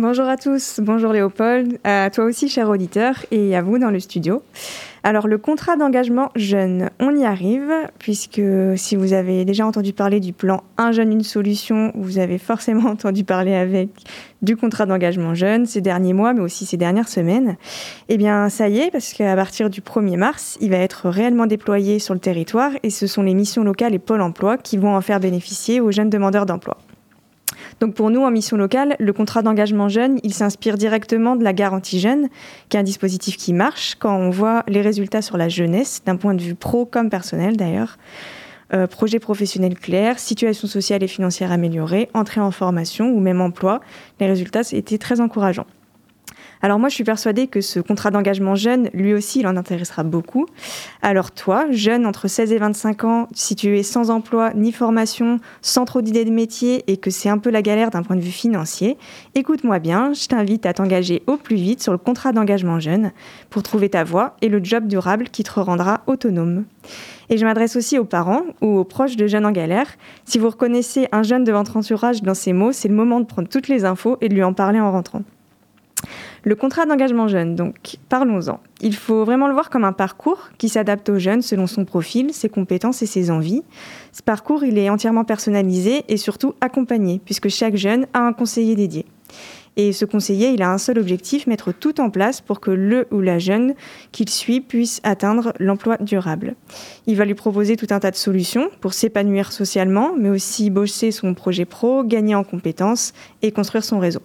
Bonjour à tous, bonjour Léopold, à toi aussi cher auditeur et à vous dans le studio. Alors le contrat d'engagement jeune, on y arrive puisque si vous avez déjà entendu parler du plan Un jeune, une solution, vous avez forcément entendu parler avec du contrat d'engagement jeune ces derniers mois mais aussi ces dernières semaines. Eh bien ça y est parce qu'à partir du 1er mars, il va être réellement déployé sur le territoire et ce sont les missions locales et Pôle emploi qui vont en faire bénéficier aux jeunes demandeurs d'emploi. Donc pour nous, en mission locale, le contrat d'engagement jeune, il s'inspire directement de la garantie jeune, qui est un dispositif qui marche quand on voit les résultats sur la jeunesse, d'un point de vue pro comme personnel d'ailleurs. Euh, projet professionnel clair, situation sociale et financière améliorée, entrée en formation ou même emploi, les résultats étaient très encourageants. Alors moi, je suis persuadée que ce contrat d'engagement jeune, lui aussi, il en intéressera beaucoup. Alors toi, jeune entre 16 et 25 ans, si tu es sans emploi ni formation, sans trop d'idées de métier et que c'est un peu la galère d'un point de vue financier, écoute-moi bien, je t'invite à t'engager au plus vite sur le contrat d'engagement jeune pour trouver ta voie et le job durable qui te rendra autonome. Et je m'adresse aussi aux parents ou aux proches de jeunes en galère. Si vous reconnaissez un jeune de votre entourage dans ces mots, c'est le moment de prendre toutes les infos et de lui en parler en rentrant. Le contrat d'engagement jeune, donc parlons-en. Il faut vraiment le voir comme un parcours qui s'adapte aux jeunes selon son profil, ses compétences et ses envies. Ce parcours, il est entièrement personnalisé et surtout accompagné, puisque chaque jeune a un conseiller dédié. Et ce conseiller, il a un seul objectif, mettre tout en place pour que le ou la jeune qu'il suit puisse atteindre l'emploi durable. Il va lui proposer tout un tas de solutions pour s'épanouir socialement, mais aussi bosser son projet pro, gagner en compétences et construire son réseau.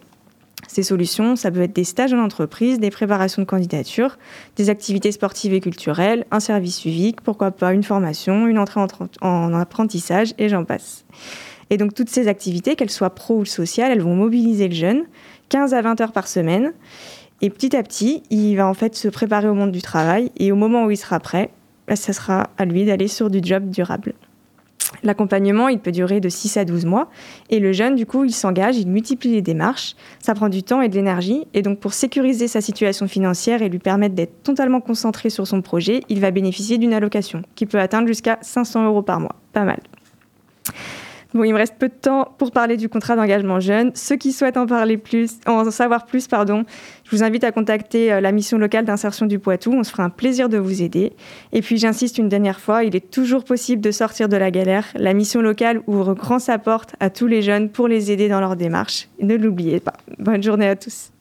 Ces solutions, ça peut être des stages en entreprise, des préparations de candidature, des activités sportives et culturelles, un service civique, pourquoi pas une formation, une entrée en, apprentissage, et j'en passe. Et donc toutes ces activités, qu'elles soient pro ou sociales, elles vont mobiliser le jeune 15 à 20 heures par semaine. Et petit à petit, il va en fait se préparer au monde du travail. Et au moment où il sera prêt, bah, ça sera à lui d'aller sur du job durable. L'accompagnement, peut durer de 6 à 12 mois. Et le jeune, du coup, il s'engage, il multiplie les démarches. Ça prend du temps et de l'énergie. Et donc, pour sécuriser sa situation financière et lui permettre d'être totalement concentré sur son projet, il va bénéficier d'une allocation qui peut atteindre jusqu'à 500 euros par mois. Pas mal. Bon, il me reste peu de temps pour parler du contrat d'engagement jeune. Ceux qui souhaitent en parler plus, en savoir plus, pardon, je vous invite à contacter euh, la mission locale d'insertion du Poitou. On se fera un plaisir de vous aider. Et puis, j'insiste une dernière fois, il est toujours possible de sortir de la galère. La mission locale ouvre grand sa porte à tous les jeunes pour les aider dans leur démarche. ne l'oubliez pas. Bonne journée à tous.